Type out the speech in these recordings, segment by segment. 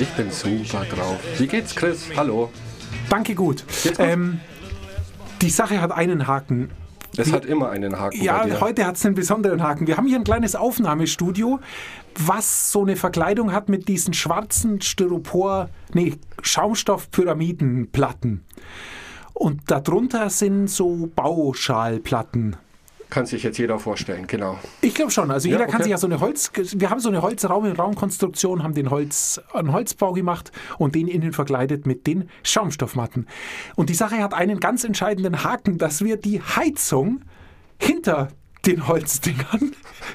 Ich bin super drauf. Wie geht's, Chris? Hallo. Danke gut. Ähm, die Sache hat einen Haken. Es hat immer einen Haken Ja, heute hat es einen besonderen Haken. Wir haben hier ein kleines Aufnahmestudio, was so eine Verkleidung hat mit diesen schwarzen Styropor, nee, Schaumstoffpyramidenplatten. Und darunter sind so Bauschalplatten. Kann sich jetzt jeder vorstellen, genau. Ich glaube schon. Also jeder Ja, kann okay. sich ja so eine Holz. Wir haben so eine Holzraum-in-Raum-Konstruktion, haben den Holz, einen Holzbau gemacht und den innen verkleidet mit den Schaumstoffmatten. Und die Sache hat einen ganz entscheidenden Haken, dass wir die Heizung hinter den Holzdingern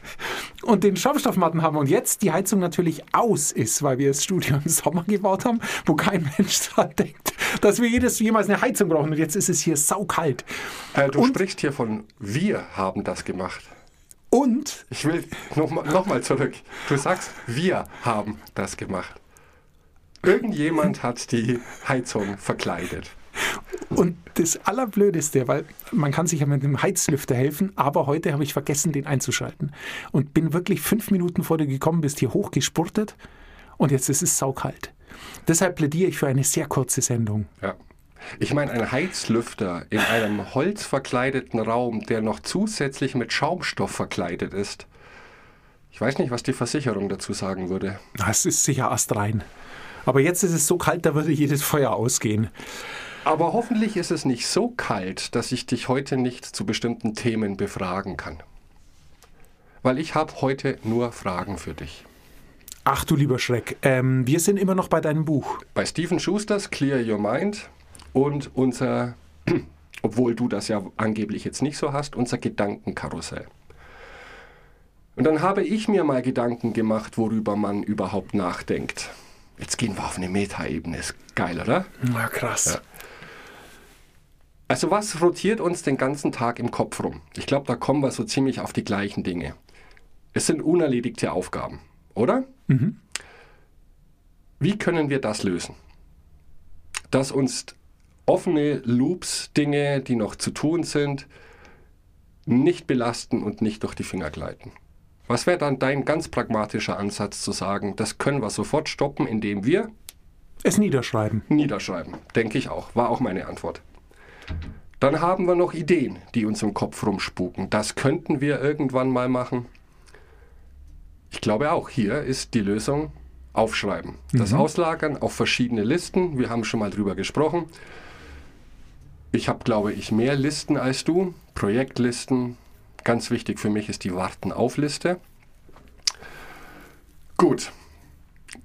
und den Schaumstoffmatten haben und jetzt die Heizung natürlich aus ist, weil wir das Studio im Sommer gebaut haben, wo kein Mensch dran denkt, dass wir jedes jemals eine Heizung brauchen und jetzt ist es hier saukalt. Äh, du Und- sprichst hier von wir haben das gemacht. Und Ich will nochmal noch mal zurück. Du sagst, wir haben das gemacht. Irgendjemand hat die Heizung verkleidet. Und das Allerblödeste, weil man kann sich ja mit einem Heizlüfter helfen, aber heute habe ich vergessen, den einzuschalten. Und bin wirklich fünf Minuten vor dir gekommen, bist hier hochgespurtet und jetzt ist es saukalt. Deshalb plädiere ich für eine sehr kurze Sendung. Ja. Ich meine, ein Heizlüfter in einem holzverkleideten Raum, der noch zusätzlich mit Schaumstoff verkleidet ist. Ich weiß nicht, was die Versicherung dazu sagen würde. Das ist sicher astrein. Aber jetzt ist es so kalt, da würde jedes Feuer ausgehen. Aber hoffentlich ist es nicht so kalt, dass ich dich heute nicht zu bestimmten Themen befragen kann. Weil ich habe heute nur Fragen für dich. Ach du lieber Schreck, ähm, wir sind immer noch bei deinem Buch. Bei Stephen Schusters Clear Your Mind und unser, obwohl du das ja angeblich jetzt nicht so hast, unser Gedankenkarussell. Und dann habe ich mir mal Gedanken gemacht, worüber man überhaupt nachdenkt. Jetzt gehen wir auf eine Metaebene. Ist geil, oder? Na krass. Also was rotiert uns den ganzen Tag im Kopf rum? Ich glaube, da kommen wir so ziemlich auf die gleichen Dinge. Es sind unerledigte Aufgaben, oder? Wie können wir das lösen? Dass uns offene Loops, Dinge, die noch zu tun sind, nicht belasten und nicht durch die Finger gleiten. Was wäre dann dein ganz pragmatischer Ansatz zu sagen, das können wir sofort stoppen, indem wir Es niederschreiben. Niederschreiben, denke ich auch. War auch meine Antwort. Dann haben wir noch Ideen, die uns im Kopf rumspuken. Das könnten wir irgendwann mal machen. Ich glaube auch, hier ist die Lösung aufschreiben. Das Auslagern auf verschiedene Listen. Wir haben schon mal drüber gesprochen. Ich habe, glaube ich, mehr Listen als du. Projektlisten. Ganz wichtig für mich ist die Warten-auf-Liste. Gut,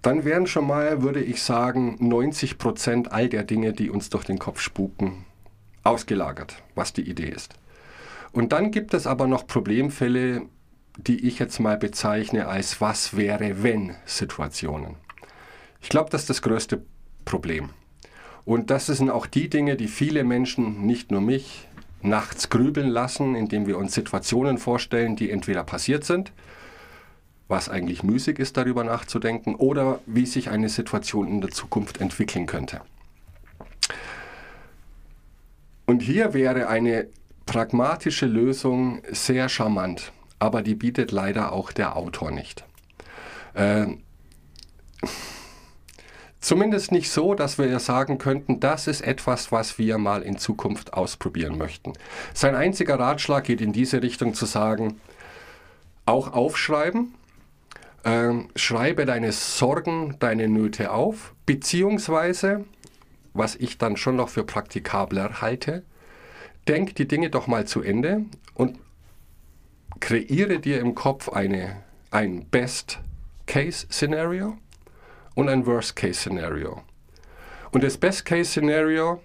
dann wären schon mal, würde ich sagen, 90 Prozent all der Dinge, die uns durch den Kopf spuken, ausgelagert, was die Idee ist. Und dann gibt es aber noch Problemfälle, die ich jetzt mal bezeichne als was wäre wenn Situationen. Ich glaube, das ist das größte Problem. Und das sind auch die Dinge, die viele Menschen, nicht nur mich, nachts grübeln lassen, indem wir uns Situationen vorstellen, die entweder passiert sind, was eigentlich müßig ist, darüber nachzudenken, oder wie sich eine Situation in der Zukunft entwickeln könnte. Und hier wäre eine pragmatische Lösung sehr charmant, aber die bietet leider auch der Autor nicht. Ähm, Zumindest nicht so, dass wir sagen könnten, das ist etwas, was wir mal in Zukunft ausprobieren möchten. Sein einziger Ratschlag geht in diese Richtung zu sagen, auch aufschreiben, ähm, schreibe deine Sorgen, deine Nöte auf, beziehungsweise, was ich dann schon noch für praktikabler halte, denk die Dinge doch mal zu Ende und kreiere dir im Kopf eine, ein Best-Case-Szenario und ein Worst-Case-Szenario. Und das Best-Case-Szenario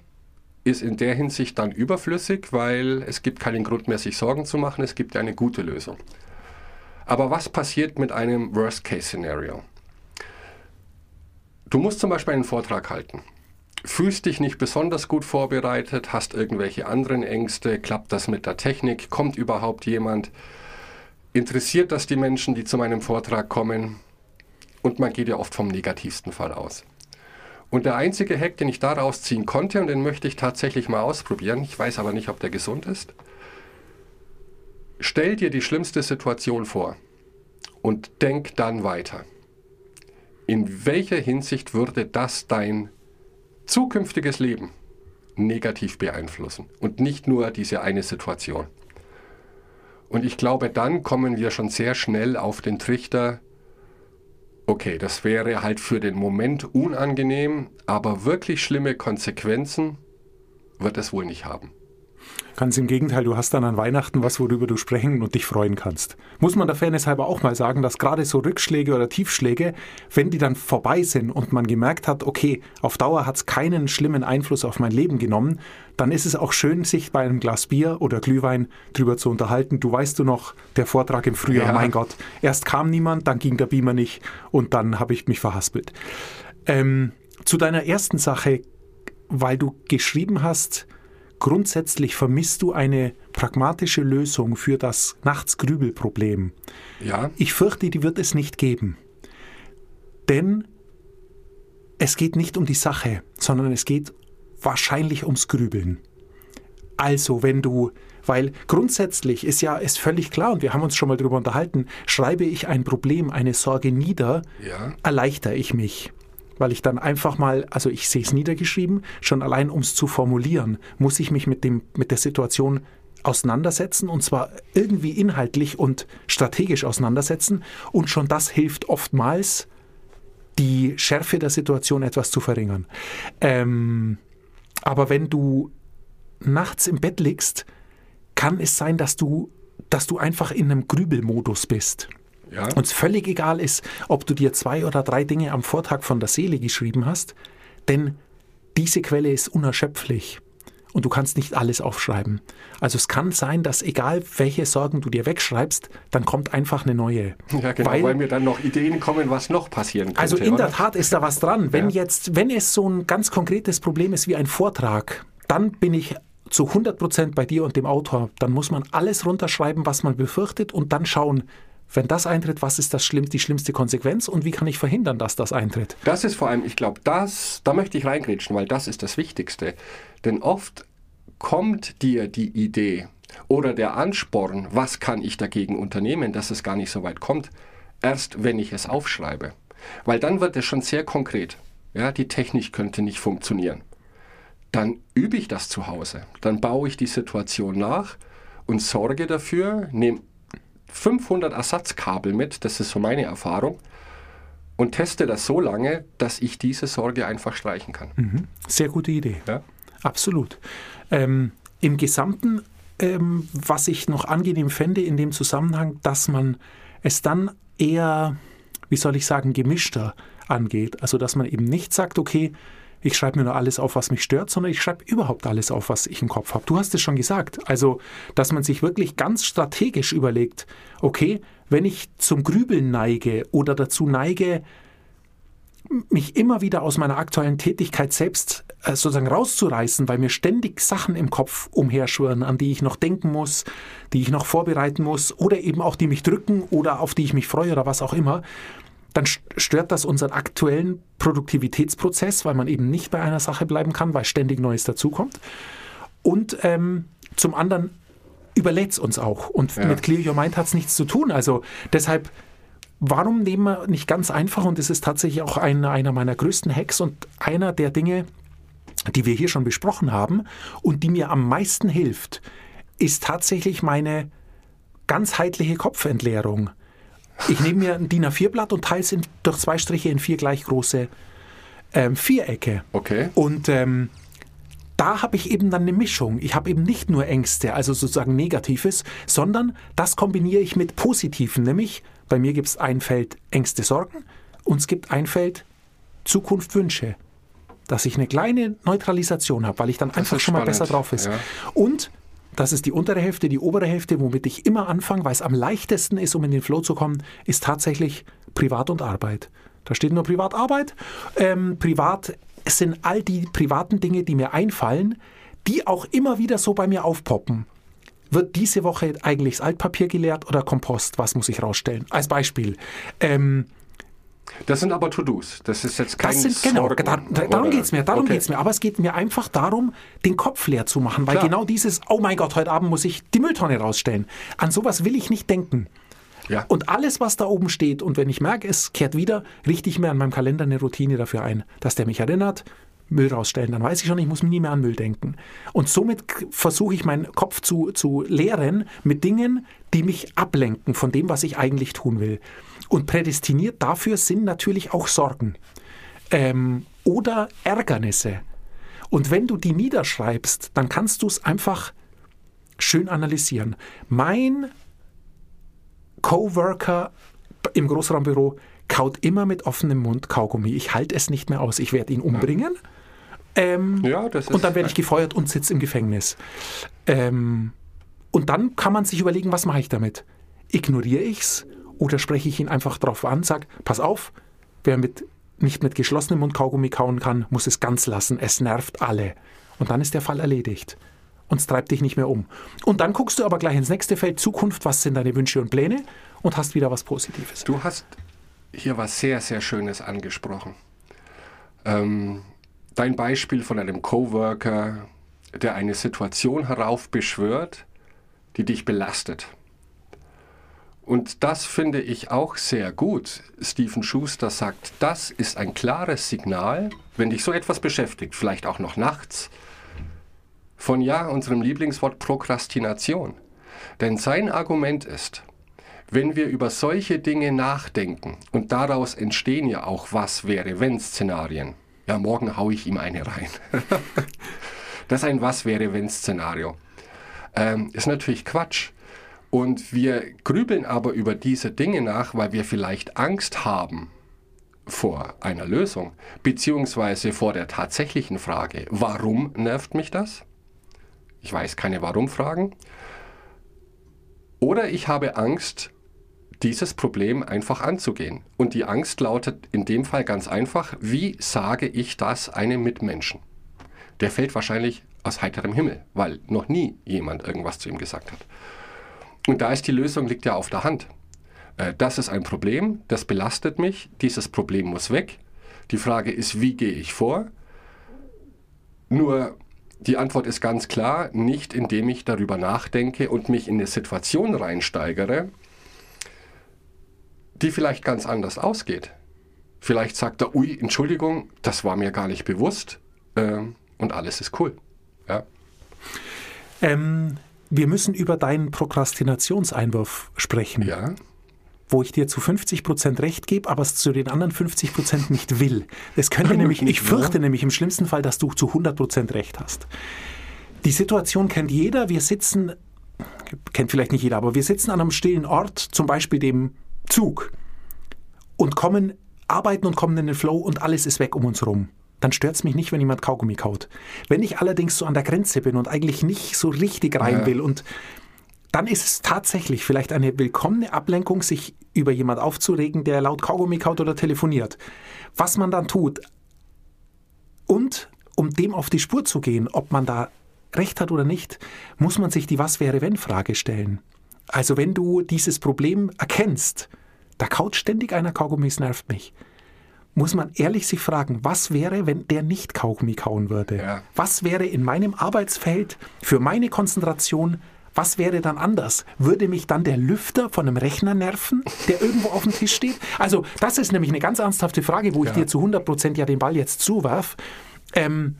ist in der Hinsicht dann überflüssig, weil es gibt keinen Grund mehr, sich Sorgen zu machen, es gibt eine gute Lösung. Aber was passiert mit einem Worst-Case-Szenario? Du musst zum Beispiel einen Vortrag halten. Fühlst dich nicht besonders gut vorbereitet, hast irgendwelche anderen Ängste, klappt das mit der Technik, kommt überhaupt jemand, interessiert das die Menschen, die zu meinem Vortrag kommen? Und man geht ja oft vom negativsten Fall aus. Und der einzige Hack, den ich daraus ziehen konnte, und den möchte ich tatsächlich mal ausprobieren, ich weiß aber nicht, ob der gesund ist, stell dir die schlimmste Situation vor und denk dann weiter. In welcher Hinsicht würde das dein zukünftiges Leben negativ beeinflussen und nicht nur diese eine Situation? Und ich glaube, dann kommen wir schon sehr schnell auf den Trichter, okay, das wäre halt für den Moment unangenehm, aber wirklich schlimme Konsequenzen wird es wohl nicht haben. Ganz im Gegenteil, du hast dann an Weihnachten was, worüber du sprechen und dich freuen kannst. Muss man der Fairness halber auch mal sagen, dass gerade so Rückschläge oder Tiefschläge, wenn die dann vorbei sind und man gemerkt hat, okay, auf Dauer hat es keinen schlimmen Einfluss auf mein Leben genommen, dann ist es auch schön, sich bei einem Glas Bier oder Glühwein drüber zu unterhalten. Du weißt du noch, der Vortrag im Frühjahr, Ja. mein Gott, erst kam niemand, dann ging der Beamer nicht und dann habe ich mich verhaspelt. Ähm, zu deiner ersten Sache, weil du geschrieben hast, grundsätzlich vermisst du eine pragmatische Lösung für das Nachtsgrübelproblem. Ja, Ich fürchte, die wird es nicht geben. Denn es geht nicht um die Sache, sondern es geht wahrscheinlich ums Grübeln. Also, wenn du, weil grundsätzlich ist ja ist völlig klar und wir haben uns schon mal darüber unterhalten, schreibe ich ein Problem, eine Sorge nieder, Ja. erleichter ich mich. Weil ich dann einfach mal, also ich sehe es niedergeschrieben, schon allein um es zu formulieren, muss ich mich mit, dem, mit der Situation auseinandersetzen und zwar irgendwie inhaltlich und strategisch auseinandersetzen und schon das hilft oftmals, die Schärfe der Situation etwas zu verringern. Ähm, aber wenn du nachts im Bett liegst, kann es sein, dass du, dass du einfach in einem Grübelmodus bist. Ja. Und es völlig egal ist, ob du dir zwei oder drei Dinge am Vortag von der Seele geschrieben hast, denn diese Quelle ist unerschöpflich und du kannst nicht alles aufschreiben. Also es kann sein, dass egal welche Sorgen du dir wegschreibst, dann kommt einfach eine neue. Ja, genau, weil, Weil- mir dann noch Ideen kommen, was noch passieren könnte. Also in oder? der Tat ist da was dran. Wenn Ja. jetzt, wenn es so ein ganz konkretes Problem ist wie ein Vortrag, dann bin ich zu 100 Prozent bei dir und dem Autor. Dann muss man alles runterschreiben, was man befürchtet und dann schauen, wenn das eintritt, was ist das schlimm, die schlimmste Konsequenz und wie kann ich verhindern, dass das eintritt. Das ist vor allem, ich glaube, das, da möchte ich reingrätschen, weil das ist das Wichtigste. Denn oft kommt dir die Idee oder der Ansporn, was kann ich dagegen unternehmen, dass es gar nicht so weit kommt, erst wenn ich es aufschreibe. Weil dann wird es schon sehr konkret. Ja, die Technik könnte nicht funktionieren. Dann übe ich das zu Hause. Dann baue ich die Situation nach und sorge dafür, nehme 500 Ersatzkabel mit, das ist so meine Erfahrung, und teste das so lange, dass ich diese Sorge einfach streichen kann. Sehr gute Idee. Ja? Absolut. Ähm, Im Gesamten, ähm, was ich noch angenehm fände in dem Zusammenhang, dass man es dann eher, wie soll ich sagen, gemischter angeht. Also dass man eben nicht sagt, okay, ich schreibe mir nur alles auf, was mich stört, sondern ich schreibe überhaupt alles auf, was ich im Kopf habe. Du hast es schon gesagt. Also, dass man sich wirklich ganz strategisch überlegt, okay, wenn ich zum Grübeln neige oder dazu neige, mich immer wieder aus meiner aktuellen Tätigkeit selbst äh, sozusagen rauszureißen, weil mir ständig Sachen im Kopf umherschwirren, an die ich noch denken muss, die ich noch vorbereiten muss oder eben auch die mich drücken oder auf die ich mich freue oder was auch immer, dann st- stört das unseren aktuellen Produktivitätsprozess, weil man eben nicht bei einer Sache bleiben kann, weil ständig Neues dazukommt. Und ähm, zum anderen überlädt es uns auch. Und Ja. mit Clear Your Mind hat es nichts zu tun. Also deshalb warum nehmen wir nicht ganz einfach, und das ist tatsächlich auch ein, einer meiner größten Hacks und einer der Dinge, die wir hier schon besprochen haben und die mir am meisten hilft, ist tatsächlich meine ganzheitliche Kopfentleerung. Ich nehme mir ein DIN A4-Blatt und teile es in, durch zwei Striche in vier gleich große ähm, Vierecke. Okay. Und ähm, da habe ich eben dann eine Mischung. Ich habe eben nicht nur Ängste, also sozusagen Negatives, sondern das kombiniere ich mit Positiven. Nämlich bei mir gibt es ein Feld Ängste, Sorgen und es gibt ein Feld Zukunft, Wünsche. Dass ich eine kleine Neutralisation habe, weil ich dann einfach ist schon mal spannend, besser drauf ist. ja. Und das ist die untere Hälfte, die obere Hälfte, womit ich immer anfange, weil es am leichtesten ist, um in den Flow zu kommen, ist tatsächlich Privat und Arbeit. Da steht nur Privatarbeit. Ähm, privat sind all die privaten Dinge, die mir einfallen, die auch immer wieder so bei mir aufpoppen. Wird diese Woche eigentlich das Altpapier geleert oder Kompost? Was muss ich rausstellen? Als Beispiel. Ähm, Das sind aber To-Dos. Das ist jetzt kein das sind, genau, da, da, darum geht es mir, darum okay. geht's mir. Aber es geht mir einfach darum, den Kopf leer zu machen, weil Klar. genau dieses, oh mein Gott, heute Abend muss ich die Mülltonne rausstellen. An sowas will ich nicht denken. Ja. Und alles, was da oben steht, und wenn ich merke, es kehrt wieder, richte ich mir an meinem Kalender eine Routine dafür ein, dass der mich erinnert, Müll rausstellen. Dann weiß ich schon, ich muss nie mehr an Müll denken. Und somit versuche ich meinen Kopf zu, zu leeren mit Dingen, die mich ablenken von dem, was ich eigentlich tun will. Und prädestiniert dafür sind natürlich auch Sorgen ähm, oder Ärgernisse. Und wenn du die niederschreibst, dann kannst du es einfach schön analysieren. Mein Coworker im Großraumbüro kaut immer mit offenem Mund Kaugummi. Ich halte es nicht mehr aus. Ich werde ihn umbringen. Ähm, Ja, das ist. und dann werde ich gefeuert und sitze im Gefängnis. Ähm, und dann kann man sich überlegen, was mache ich damit? Ignoriere ich's oder spreche ich ihn einfach drauf an, sag, pass auf, wer mit, nicht mit geschlossenem Mund Kaugummi kauen kann, muss es ganz lassen. Es nervt alle. Und dann ist der Fall erledigt. Und es treibt dich nicht mehr um. Und dann guckst du aber gleich ins nächste Feld Zukunft, was sind deine Wünsche und Pläne und hast wieder was Positives. Du hast hier was sehr, sehr Schönes angesprochen. Ähm, dein Beispiel von einem Coworker, der eine Situation heraufbeschwört, die dich belastet. Und das finde ich auch sehr gut. Stephen Schuster sagt, das ist ein klares Signal, wenn dich so etwas beschäftigt, vielleicht auch noch nachts, von ja, unserem Lieblingswort Prokrastination. Denn sein Argument ist, wenn wir über solche Dinge nachdenken und daraus entstehen ja auch was wäre wenn Szenarien. Ja, morgen haue ich ihm eine rein. das ist ein was wäre wenn Szenario. Ähm, ist natürlich Quatsch. Und wir grübeln aber über diese Dinge nach, weil wir vielleicht Angst haben vor einer Lösung, beziehungsweise vor der tatsächlichen Frage, warum nervt mich das? Ich weiß keine Warum-Fragen. Oder ich habe Angst, dieses Problem einfach anzugehen. Und die Angst lautet in dem Fall ganz einfach, wie sage ich das einem Mitmenschen? Der fällt wahrscheinlich aus heiterem Himmel, weil noch nie jemand irgendwas zu ihm gesagt hat. Und da ist die Lösung, liegt ja auf der Hand. Äh, Das ist ein Problem, das belastet mich, dieses Problem muss weg. Die Frage ist, wie gehe ich vor? Nur die Antwort ist ganz klar, nicht indem ich darüber nachdenke und mich in eine Situation reinsteigere, die vielleicht ganz anders ausgeht. Vielleicht sagt er, ui, Entschuldigung, das war mir gar nicht bewusst ähm, und alles ist cool. Ja. Ähm, wir müssen über deinen Prokrastinationseinwurf sprechen, ja, wo ich dir zu 50% recht gebe, aber es zu den anderen 50% nicht will. Es könnte nämlich, ich fürchte nämlich im schlimmsten Fall, dass du zu 100% recht hast. Die Situation kennt jeder. Wir sitzen, kennt vielleicht nicht jeder, aber wir sitzen an einem stillen Ort, zum Beispiel dem Zug, und kommen, arbeiten und kommen in den Flow und alles ist weg um uns rum. Dann stört es mich nicht, wenn jemand Kaugummi kaut. Wenn ich allerdings so an der Grenze bin und eigentlich nicht so richtig rein Ja. will und dann ist es tatsächlich vielleicht eine willkommene Ablenkung, sich über jemand aufzuregen, der laut Kaugummi kaut oder telefoniert. Was man dann tut und um dem auf die Spur zu gehen, ob man da recht hat oder nicht, muss man sich die Was wäre wenn Frage stellen. Also wenn du dieses Problem erkennst, da kaut ständig einer Kaugummi, es nervt mich, muss man ehrlich sich fragen, was wäre, wenn der nicht Kaugummi kauen würde? Ja. Was wäre in meinem Arbeitsfeld für meine Konzentration, was wäre dann anders? Würde mich dann der Lüfter von einem Rechner nerven, der irgendwo auf dem Tisch steht? Also das ist nämlich eine ganz ernsthafte Frage, wo ich Ja. dir zu 100% ja den Ball jetzt zuwerf. Ähm,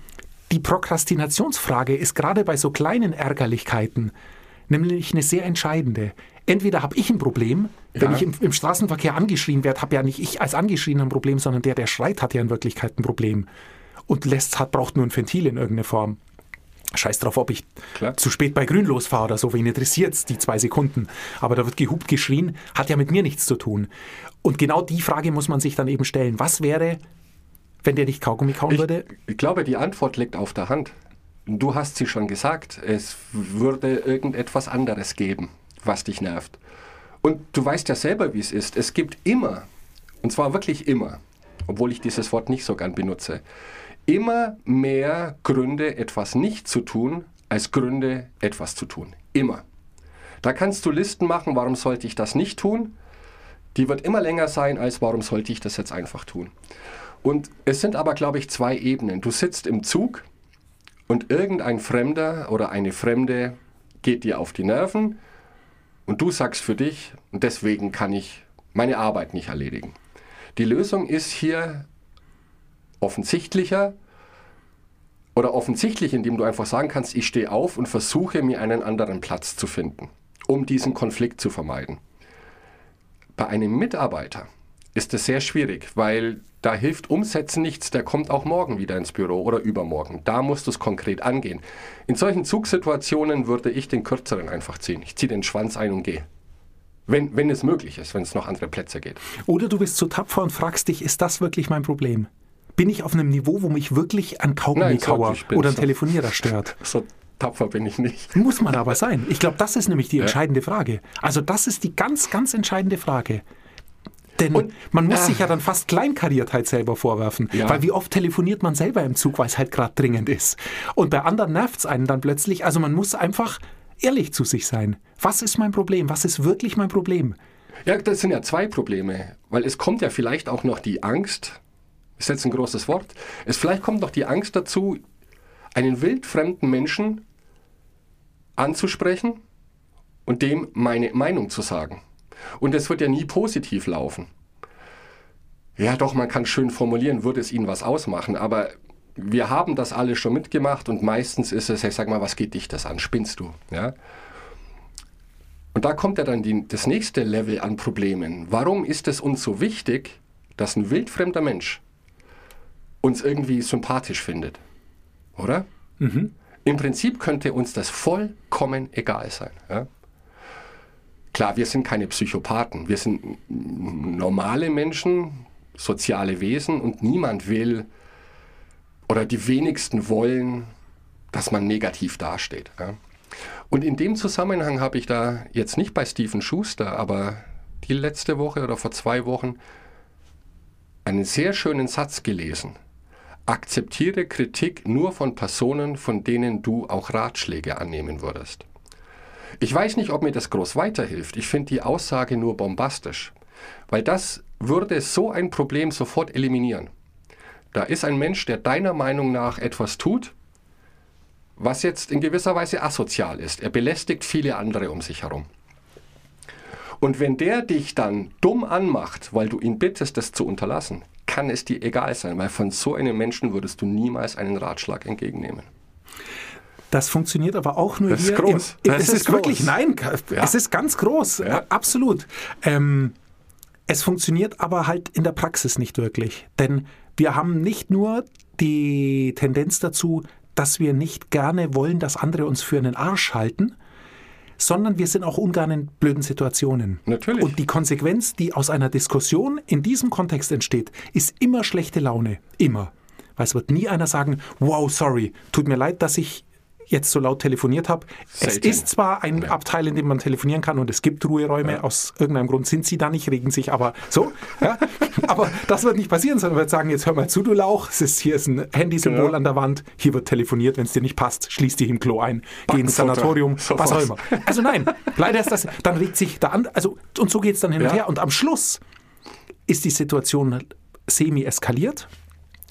die Prokrastinationsfrage ist gerade bei so kleinen Ärgerlichkeiten nämlich eine sehr entscheidende. Entweder habe ich ein Problem, wenn Ja. ich im, im Straßenverkehr angeschrien werde, habe ja nicht ich als Angeschriebener ein Problem, sondern der, der schreit, hat ja in Wirklichkeit ein Problem und lässt hat, braucht nur ein Ventil in irgendeiner Form. Scheiß drauf, ob ich Klar. zu spät bei Grün losfahre oder so, wen interessiert's die zwei Sekunden. Aber da wird gehupt, geschrien, hat ja mit mir nichts zu tun. Und genau die Frage muss man sich dann eben stellen. Was wäre, wenn der nicht Kaugummi kauen Ich, würde? ich glaube, die Antwort liegt auf der Hand. Du hast sie schon gesagt, es würde irgendetwas anderes geben, was dich nervt. Und du weißt ja selber, wie es ist. Es gibt immer, und zwar wirklich immer, obwohl ich dieses Wort nicht so gern benutze, immer mehr Gründe, etwas nicht zu tun, als Gründe, etwas zu tun. Immer. Da kannst du Listen machen, warum sollte ich das nicht tun? Die wird immer länger sein, als warum sollte ich das jetzt einfach tun. Und es sind aber, glaube ich, zwei Ebenen. Du sitzt im Zug und irgendein Fremder oder eine Fremde geht dir auf die Nerven und du sagst für dich, und deswegen kann ich meine Arbeit nicht erledigen. Die Lösung ist hier offensichtlicher oder offensichtlich, indem du einfach sagen kannst, ich stehe auf und versuche mir einen anderen Platz zu finden, um diesen Konflikt zu vermeiden. Bei einem Mitarbeiter ist es sehr schwierig, weil da hilft Umsetzen nichts, der kommt auch morgen wieder ins Büro oder übermorgen. Da musst du es konkret angehen. In solchen Zugsituationen würde ich den kürzeren einfach ziehen. Ich ziehe den Schwanz ein und gehe. Wenn, wenn es möglich ist, wenn es noch andere Plätze geht. Oder du bist so tapfer und fragst dich, ist das wirklich mein Problem? Bin ich auf einem Niveau, wo mich wirklich ein Kaugummi-Kauer oder ein Telefonierer stört? So tapfer bin ich nicht. Muss man aber sein. Ich glaube, das ist nämlich die entscheidende Frage. Also das ist die ganz, ganz entscheidende Frage. Denn Und- man muss ah. sich ja dann fast Kleinkariertheit selber vorwerfen. Ja. Weil wie oft telefoniert man selber im Zug, weil es halt gerade dringend ist. Und bei anderen nervt es einen dann plötzlich. Also man muss einfach ehrlich zu sich sein. Was ist mein Problem? Was ist wirklich mein Problem? Ja, das sind ja zwei Probleme, weil es kommt ja vielleicht auch noch die Angst, ist jetzt ein großes Wort, es vielleicht kommt noch die Angst dazu, einen wildfremden Menschen anzusprechen und dem meine Meinung zu sagen. Und es wird ja nie positiv laufen. Ja, doch, man kann schön formulieren, würde es ihnen was ausmachen, aber wir haben das alle schon mitgemacht und meistens ist es, ich sag mal, was geht dich das an? Spinnst du? Ja? Und da kommt ja dann die, das nächste Level an Problemen. Warum ist es uns so wichtig, dass ein wildfremder Mensch uns irgendwie sympathisch findet? Oder? Im Prinzip könnte uns das vollkommen egal sein. Ja? Klar, wir sind keine Psychopathen. Wir sind normale Menschen, soziale Wesen und niemand will oder die wenigsten wollen, dass man negativ dasteht. Ja? Und in dem Zusammenhang habe ich da jetzt nicht bei Stephen Schuster, aber die letzte Woche oder vor zwei Wochen einen sehr schönen Satz gelesen. Akzeptiere Kritik nur von Personen, von denen du auch Ratschläge annehmen würdest. Ich weiß nicht, ob mir das groß weiterhilft. Ich finde die Aussage nur bombastisch, weil das würde so ein Problem sofort eliminieren. Da ist ein Mensch, der deiner Meinung nach etwas tut, was jetzt in gewisser Weise asozial ist. Er belästigt viele andere um sich herum. Und wenn der dich dann dumm anmacht, weil du ihn bittest, das zu unterlassen, kann es dir egal sein, weil von so einem Menschen würdest du niemals einen Ratschlag entgegennehmen. Das funktioniert aber auch nur Das ist hier. groß. Im, Das es ist ist, wirklich, groß. nein, Ja. es ist ganz groß, Ja. absolut. Ähm, es funktioniert aber halt in der Praxis nicht wirklich. Denn wir haben nicht nur die Tendenz dazu, dass wir nicht gerne wollen, dass andere uns für einen Arsch halten, sondern wir sind auch ungern in blöden Situationen. Natürlich. Und die Konsequenz, die aus einer Diskussion in diesem Kontext entsteht, ist immer schlechte Laune. Immer. Weil es wird nie einer sagen, wow, sorry, tut mir leid, dass ich jetzt so laut telefoniert habe. Es ist zwar ein Ja. Abteil, in dem man telefonieren kann und es gibt Ruheräume, aus irgendeinem Grund sind sie da nicht, regen sich aber so. Ja? aber das wird nicht passieren, sondern wird sagen, jetzt hör mal zu, du Lauch, es ist, hier ist ein Handysymbol Genau. an der Wand, hier wird telefoniert, wenn es dir nicht passt, schließ dich im Klo ein, geh ins Sanatorium, was auch immer. Also nein, leider ist das, dann regt sich der an, also und so geht es dann hin und Ja. her und am Schluss ist die Situation semi eskaliert.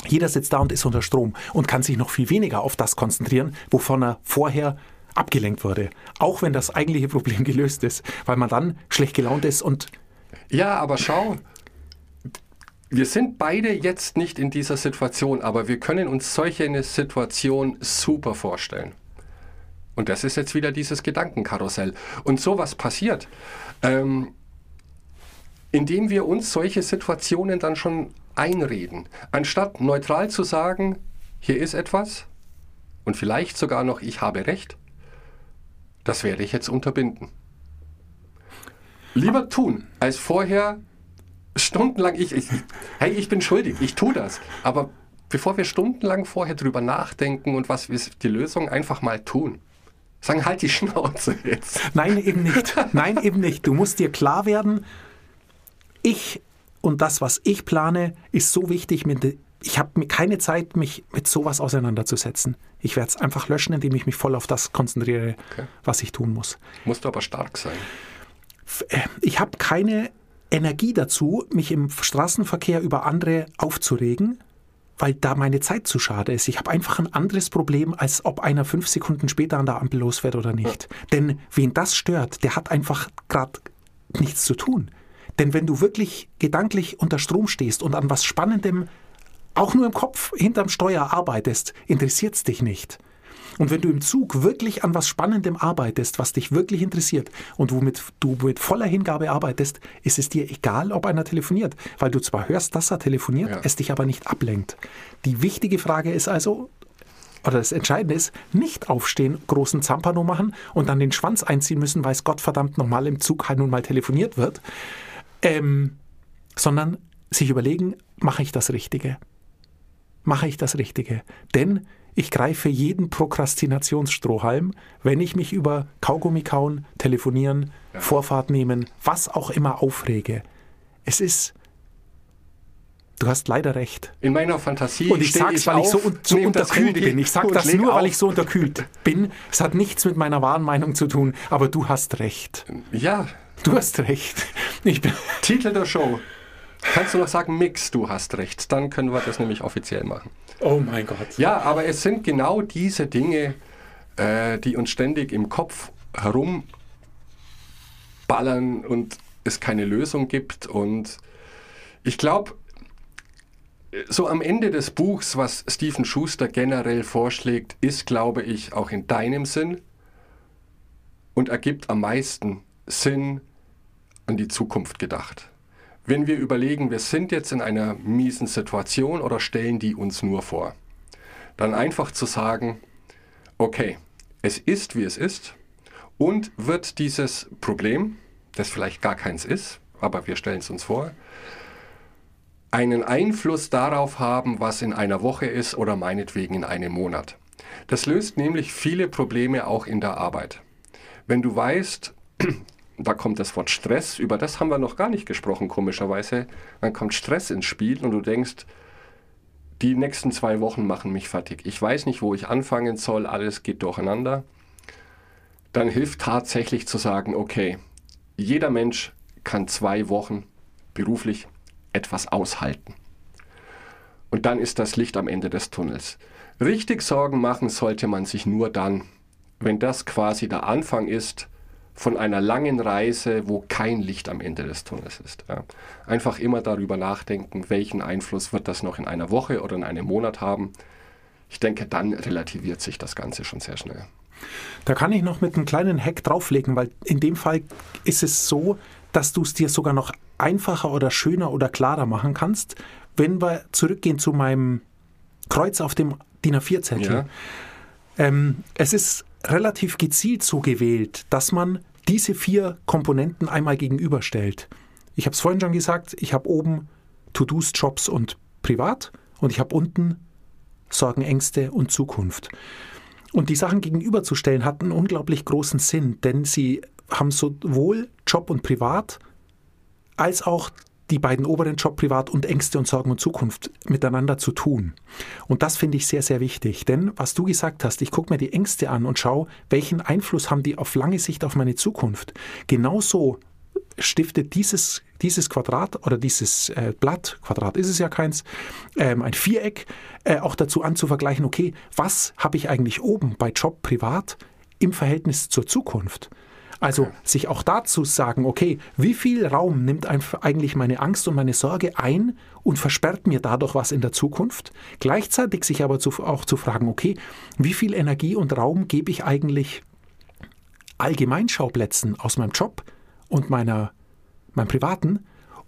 Jeder sitzt da und ist unter Strom und kann sich noch viel weniger auf das konzentrieren, wovon er vorher abgelenkt wurde. Auch wenn das eigentliche Problem gelöst ist, weil man dann schlecht gelaunt ist und Ja, aber schau, wir sind beide jetzt nicht in dieser Situation, aber wir können uns solche eine Situation super vorstellen. Und das ist jetzt wieder dieses Gedankenkarussell. Und sowas passiert, ähm, indem wir uns solche Situationen dann schon einreden. Anstatt neutral zu sagen, hier ist etwas und vielleicht sogar noch, ich habe recht, das werde ich jetzt unterbinden. Lieber tun, als vorher stundenlang, ich, ich, hey, ich bin schuldig, ich tue das. Aber bevor wir stundenlang vorher drüber nachdenken und was ist die Lösung, einfach mal tun. Sagen, halt die Schnauze jetzt. Nein, eben nicht. Nein, eben nicht. Du musst dir klar werden, ich und das, was ich plane, ist so wichtig. Ich habe keine Zeit, mich mit sowas auseinanderzusetzen. Ich werde es einfach löschen, indem ich mich voll auf das konzentriere, Okay. was ich tun muss. Musst du aber stark sein. Ich habe keine Energie dazu, mich im Straßenverkehr über andere aufzuregen, weil da meine Zeit zu schade ist. Ich habe einfach ein anderes Problem, als ob einer fünf Sekunden später an der Ampel losfährt oder nicht. Denn wen das stört, der hat einfach gerade nichts zu tun. Denn wenn du wirklich gedanklich unter Strom stehst und an was Spannendem, auch nur im Kopf hinterm Steuer arbeitest, interessiert es dich nicht. Und wenn du im Zug wirklich an was Spannendem arbeitest, was dich wirklich interessiert und womit du mit voller Hingabe arbeitest, ist es dir egal, ob einer telefoniert, weil du zwar hörst, dass er telefoniert, Ja. es dich aber nicht ablenkt. Die wichtige Frage ist also, oder das Entscheidende ist, nicht aufstehen, großen Zampano machen und dann den Schwanz einziehen müssen, weil es Gottverdammt nochmal im Zug halt nun mal telefoniert wird, ähm, sondern sich überlegen, mache ich das Richtige? Mache ich das Richtige? Denn ich greife jeden Prokrastinationsstrohhalm, wenn ich mich über Kaugummi kauen, telefonieren, Vorfahrt nehmen, was auch immer aufrege. Es ist, du hast leider recht. In meiner Fantasie Und ich steh sag's, weil ich so, un so unterkühlt bin. Ich sag und das nur, weil auf. ich so unterkühlt bin. Es hat nichts mit meiner wahren Meinung zu tun, aber du hast recht. Ja, Du hast recht. Ich bin, Titel der Show. Kannst du noch sagen, Mix, du hast recht. Dann können wir das nämlich offiziell machen. oh mein Gott. Ja, aber es sind genau diese Dinge, äh, die uns ständig im Kopf herumballern und es keine Lösung gibt. Und ich glaube, so am Ende des Buchs, was Stephen Schuster generell vorschlägt, ist, glaube ich, auch in deinem Sinn und ergibt am meisten Sinn an die Zukunft gedacht. Wenn wir überlegen, wir sind jetzt in einer miesen Situation oder stellen die uns nur vor, dann einfach zu sagen, okay, es ist, wie es ist und wird dieses Problem, das vielleicht gar keins ist, aber wir stellen es uns vor, einen Einfluss darauf haben, was in einer Woche ist oder meinetwegen in einem Monat. Das löst nämlich viele Probleme auch in der Arbeit. Wenn du weißt, da kommt das Wort Stress, über das haben wir noch gar nicht gesprochen, komischerweise, dann kommt Stress ins Spiel und du denkst, die nächsten zwei Wochen machen mich fertig. Ich weiß nicht, wo ich anfangen soll, alles geht durcheinander. Dann hilft tatsächlich zu sagen, okay, jeder Mensch kann zwei Wochen beruflich etwas aushalten. Und dann ist das Licht am Ende des Tunnels. Richtig Sorgen machen sollte man sich nur dann, wenn das quasi der Anfang ist von einer langen Reise, wo kein Licht am Ende des Tunnels ist. Ja. Einfach immer darüber nachdenken, welchen Einfluss wird das noch in einer Woche oder in einem Monat haben. Ich denke, dann relativiert sich das Ganze schon sehr schnell. Da kann ich noch mit einem kleinen Hack drauflegen, weil in dem Fall ist es so, dass du es dir sogar noch einfacher oder schöner oder klarer machen kannst, wenn wir zurückgehen zu meinem Kreuz auf dem DIN A4-Zettel. Ja. Ähm, es ist relativ gezielt so gewählt, dass man diese vier Komponenten einmal gegenüberstellt. Ich habe es vorhin schon gesagt, ich habe oben To-Dos, Jobs und Privat und ich habe unten Sorgen, Ängste und Zukunft. Und die Sachen gegenüberzustellen hat einen unglaublich großen Sinn, denn sie haben sowohl Job und Privat als auch die beiden oberen Job, Privat und Ängste und Sorgen und Zukunft miteinander zu tun. Und das finde ich sehr, sehr wichtig. Denn was du gesagt hast, ich gucke mir die Ängste an und schaue, welchen Einfluss haben die auf lange Sicht auf meine Zukunft. Genauso stiftet dieses, dieses Quadrat oder dieses äh, Blatt, Quadrat ist es ja keins, ähm, ein Viereck, äh, auch dazu an zu vergleichen, okay, was habe ich eigentlich oben bei Job privat im Verhältnis zur Zukunft? Also sich auch dazu sagen, okay, wie viel Raum nimmt eigentlich meine Angst und meine Sorge ein und versperrt mir dadurch was in der Zukunft? Gleichzeitig sich aber zu, auch zu fragen, okay, wie viel Energie und Raum gebe ich eigentlich Allgemeinschauplätzen aus meinem Job und meiner, meinem Privaten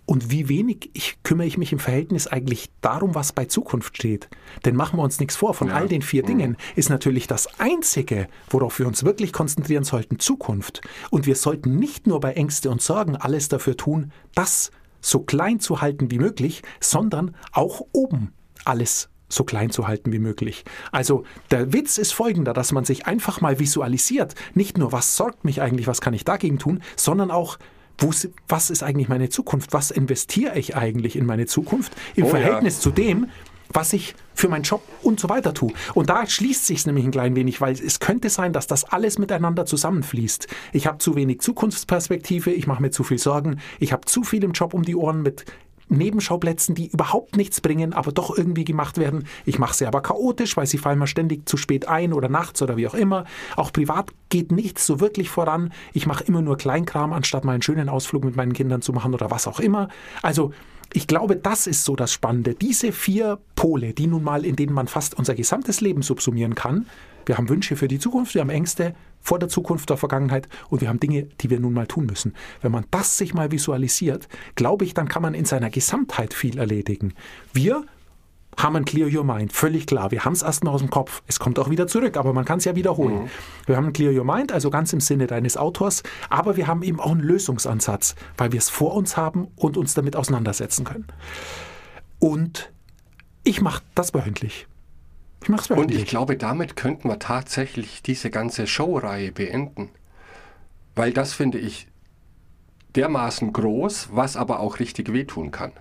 und wie wenig ich, kümmere ich mich im Verhältnis eigentlich darum, was bei Zukunft steht. Denn machen wir uns nichts vor, von Ja. all den vier Dingen ist natürlich das Einzige, worauf wir uns wirklich konzentrieren sollten, Zukunft. Und wir sollten nicht nur bei Ängste und Sorgen alles dafür tun, das so klein zu halten wie möglich, sondern auch oben alles so klein zu halten wie möglich. Also der Witz ist folgender, dass man sich einfach mal visualisiert, nicht nur was sorgt mich eigentlich, was kann ich dagegen tun, sondern auch was ist eigentlich meine Zukunft? Was investiere ich eigentlich in meine Zukunft im Oh ja. Verhältnis zu dem, was ich für meinen Job und so weiter tue. Und da schließt sich nämlich ein klein wenig, weil es könnte sein, dass das alles miteinander zusammenfließt. Ich habe zu wenig Zukunftsperspektive, ich mache mir zu viel Sorgen, ich habe zu viel im Job um die Ohren mit Nebenschauplätzen, die überhaupt nichts bringen, aber doch irgendwie gemacht werden. Ich mache sie aber chaotisch, weil sie fallen mal ständig zu spät ein oder nachts oder wie auch immer. Auch privat geht nichts so wirklich voran. Ich mache immer nur Kleinkram, anstatt mal einen schönen Ausflug mit meinen Kindern zu machen oder was auch immer. Also ich glaube, das ist so das Spannende. Diese vier Pole, die nun mal, in denen man fast unser gesamtes Leben subsumieren kann. Wir haben Wünsche für die Zukunft, wir haben Ängste vor der Zukunft, der Vergangenheit und wir haben Dinge, die wir nun mal tun müssen. Wenn man das sich mal visualisiert, glaube ich, dann kann man in seiner Gesamtheit viel erledigen. Wir haben ein Clear Your Mind, völlig klar. Wir haben es erstmal aus dem Kopf. Es kommt auch wieder zurück, aber man kann es ja wiederholen. Mhm. Wir haben ein Clear Your Mind, also ganz im Sinne deines Autors, aber wir haben eben auch einen Lösungsansatz, weil wir es vor uns haben und uns damit auseinandersetzen können. Und ich mache das wöchentlich. Ich mach's Und ich glaube, damit könnten wir tatsächlich diese ganze Showreihe beenden. Weil das finde ich dermaßen groß, was aber auch richtig wehtun kann.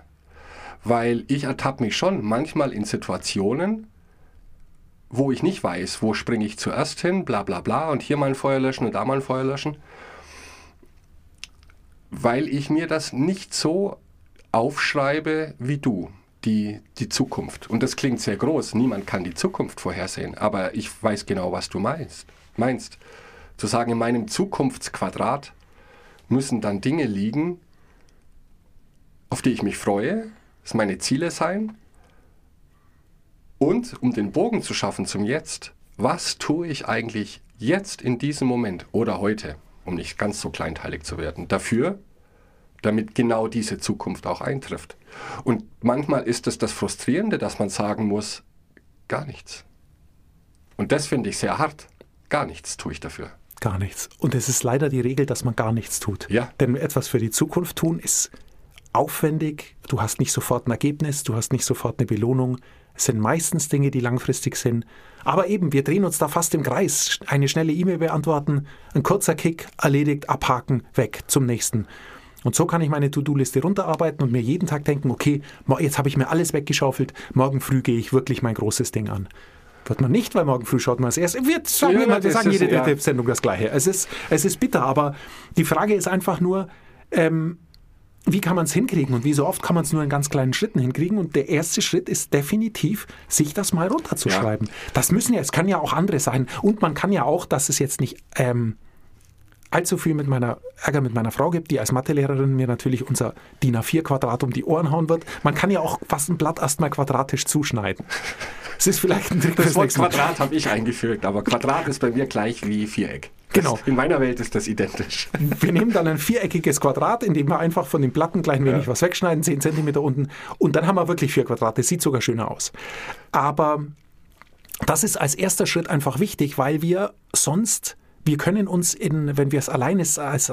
Weil ich ertappe mich schon manchmal in Situationen, wo ich nicht weiß, wo springe ich zuerst hin, bla bla bla, und hier mal ein Feuer löschen und da mal ein Feuer löschen. Weil ich mir das nicht so aufschreibe wie du die, die Zukunft. Und das klingt sehr groß. Niemand kann die Zukunft vorhersehen. Aber ich weiß genau, was du meinst. Meinst. Zu sagen, in meinem Zukunftsquadrat müssen dann Dinge liegen, auf die ich mich freue, das meine Ziele sein. Und um den Bogen zu schaffen zum Jetzt, was tue ich eigentlich jetzt in diesem Moment oder heute, um nicht ganz so kleinteilig zu werden, dafür, damit genau diese Zukunft auch eintrifft. Und manchmal ist es das Frustrierende, dass man sagen muss, gar nichts. Und das finde ich sehr hart. Gar nichts tue ich dafür. Gar nichts. Und es ist leider die Regel, dass man gar nichts tut. Ja. Denn etwas für die Zukunft tun ist aufwendig. Du hast nicht sofort ein Ergebnis, du hast nicht sofort eine Belohnung. Es sind meistens Dinge, die langfristig sind. Aber eben, wir drehen uns da fast im Kreis. Eine schnelle E-Mail beantworten, ein kurzer Kick, erledigt, abhaken, weg zum nächsten. Und so kann ich meine To-Do-Liste runterarbeiten und mir jeden Tag denken, okay, jetzt habe ich mir alles weggeschaufelt, morgen früh gehe ich wirklich mein großes Ding an. Wird man nicht, weil morgen früh schaut man es erst. Wir sagen, ja, immer, wir sagen jede ja. Sendung das Gleiche. Es ist, es ist bitter, aber die Frage ist einfach nur, ähm, wie kann man es hinkriegen und wie so oft kann man es nur in ganz kleinen Schritten hinkriegen und der erste Schritt ist definitiv, sich das mal runterzuschreiben. Ja. Das müssen ja, es kann ja auch andere sein und man kann ja auch, dass es jetzt nicht ähm, allzu viel mit meiner Ärger mit meiner Frau gibt, die als Mathelehrerin mir natürlich unser DIN A4-Quadrat um die Ohren hauen wird. Man kann ja auch fast ein Blatt erstmal quadratisch zuschneiden. Es ist vielleicht ein Trick. Das Wort Quadrat habe ich eingefügt, aber Quadrat ist bei mir gleich wie Viereck. Genau. In meiner Welt ist das identisch. Wir nehmen dann ein viereckiges Quadrat, in dem wir einfach von den Platten gleich ein wenig ja. was wegschneiden, 10 cm unten. Und dann haben wir wirklich vier Quadrate. Sieht sogar schöner aus. Aber das ist als erster Schritt einfach wichtig, weil wir sonst wir können uns, in, wenn wir es allein als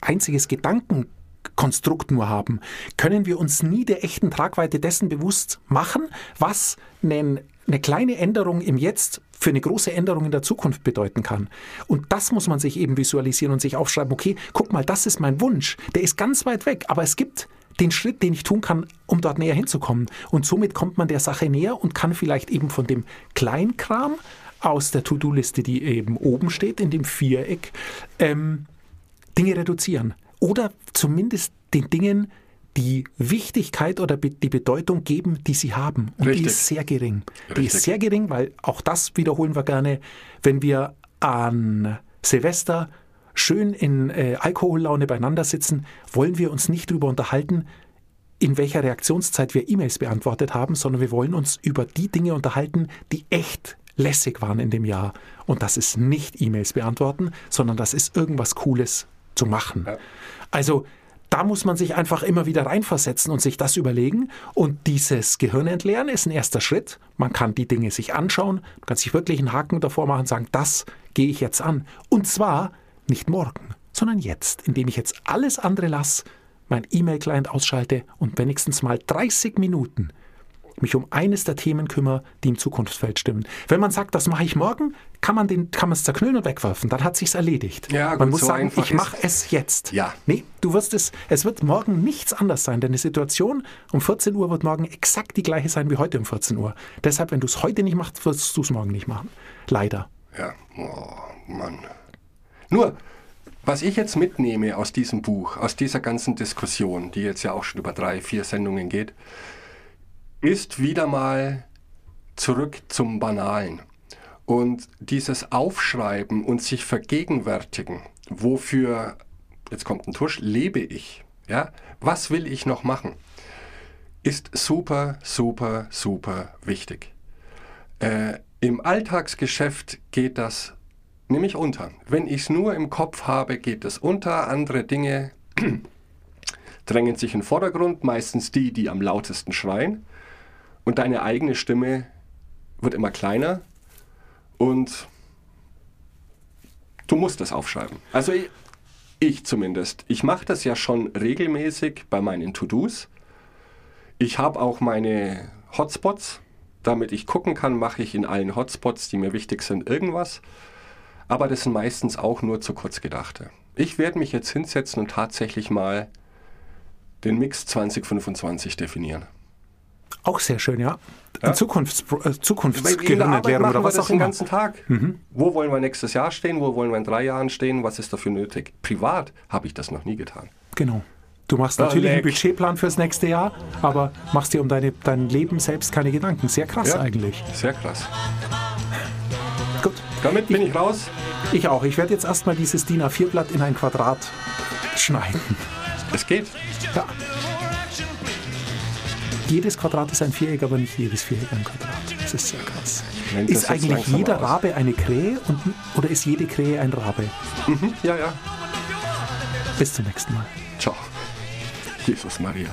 einziges Gedankenkonstrukt nur haben, können wir uns nie der echten Tragweite dessen bewusst machen, was eine, eine kleine Änderung im Jetzt für eine große Änderung in der Zukunft bedeuten kann. Und das muss man sich eben visualisieren und sich aufschreiben, okay, guck mal, das ist mein Wunsch. Der ist ganz weit weg, aber es gibt den Schritt, den ich tun kann, um dort näher hinzukommen. Und somit kommt man der Sache näher und kann vielleicht eben von dem Kleinkram aus der To-Do-Liste, die eben oben steht, in dem Viereck, ähm, Dinge reduzieren. Oder zumindest den Dingen die Wichtigkeit oder die Bedeutung geben, die sie haben. Und Richtig. die ist sehr gering. Richtig. Die ist sehr gering, weil auch das wiederholen wir gerne, wenn wir an Silvester schön in äh, Alkohollaune beieinander sitzen, wollen wir uns nicht darüber unterhalten, in welcher Reaktionszeit wir E-Mails beantwortet haben, sondern wir wollen uns über die Dinge unterhalten, die echt lässig waren in dem Jahr. Und das ist nicht E-Mails beantworten, sondern das ist irgendwas Cooles zu machen. Ja. Also da muss man sich einfach immer wieder reinversetzen und sich das überlegen. Und dieses Gehirn entleeren ist ein erster Schritt. Man kann die Dinge sich anschauen, man kann sich wirklich einen Haken davor machen und sagen, das gehe ich jetzt an. Und zwar nicht morgen, sondern jetzt, indem ich jetzt alles andere lasse, mein E-Mail-Client ausschalte und wenigstens mal 30 Minuten mich um eines der Themen kümmere, die im Zukunftsfeld stimmen. Wenn man sagt, das mache ich morgen, kann man den, kann man es zerknüllen und wegwerfen. Dann hat sich's erledigt. Ja, gut, man muss so sagen, ich mache es jetzt. Ja. Nee, du wirst es, es wird morgen nichts anders sein, denn die Situation um 14 Uhr wird morgen exakt die gleiche sein wie heute um 14 Uhr. Deshalb, wenn du es heute nicht machst, wirst du es morgen nicht machen. Leider. Ja, oh Mann. Nur, was ich jetzt mitnehme aus diesem Buch, aus dieser ganzen Diskussion, die jetzt ja auch schon über drei, vier Sendungen geht, ist wieder mal zurück zum Banalen. Und dieses Aufschreiben und sich vergegenwärtigen, wofür, jetzt kommt ein Tusch, lebe ich? Ja? Was will ich noch machen? Ist super, super, super wichtig. Äh, Im Alltagsgeschäft geht das nämlich unter. Wenn ich es nur im Kopf habe, geht es unter. Andere Dinge drängen sich in den Vordergrund, meistens die, die am lautesten schreien. Und deine eigene Stimme wird immer kleiner und du musst das aufschreiben. Also ich, ich zumindest. Ich mache das ja schon regelmäßig bei meinen To-Dos. Ich habe auch meine Hotspots. Damit ich gucken kann, mache ich in allen Hotspots, die mir wichtig sind, irgendwas. Aber das sind meistens auch nur zu kurz gedachte. Ich werde mich jetzt hinsetzen und tatsächlich mal den Mix 2025 definieren. Auch sehr schön, ja. Ja. Zukunfts äh, Zukunftsgehirnerklärung machen oder was das auch den immer. ganzen Tag. Wo wollen wir nächstes Jahr stehen? Wo wollen wir in drei Jahren stehen? Was ist dafür nötig? Privat habe ich das noch nie getan. Genau. Du machst Ah, natürlich einen. Budgetplan fürs nächste Jahr, aber machst dir um deine, dein Leben selbst keine Gedanken. Sehr krass eigentlich. Sehr krass. Gut. Damit bin ich raus. Ich auch. Ich werde jetzt erstmal dieses DIN A4-Blatt in ein Quadrat schneiden. Es geht. Ja. Jedes Quadrat ist ein Viereck, aber nicht jedes Viereck ein Quadrat. Das ist sehr krass. Nennt Ist eigentlich jeder aus. Rabe eine Krähe und, oder ist jede Krähe ein Rabe? Ja, ja. Bis zum nächsten Mal. Ciao. Jesus Maria.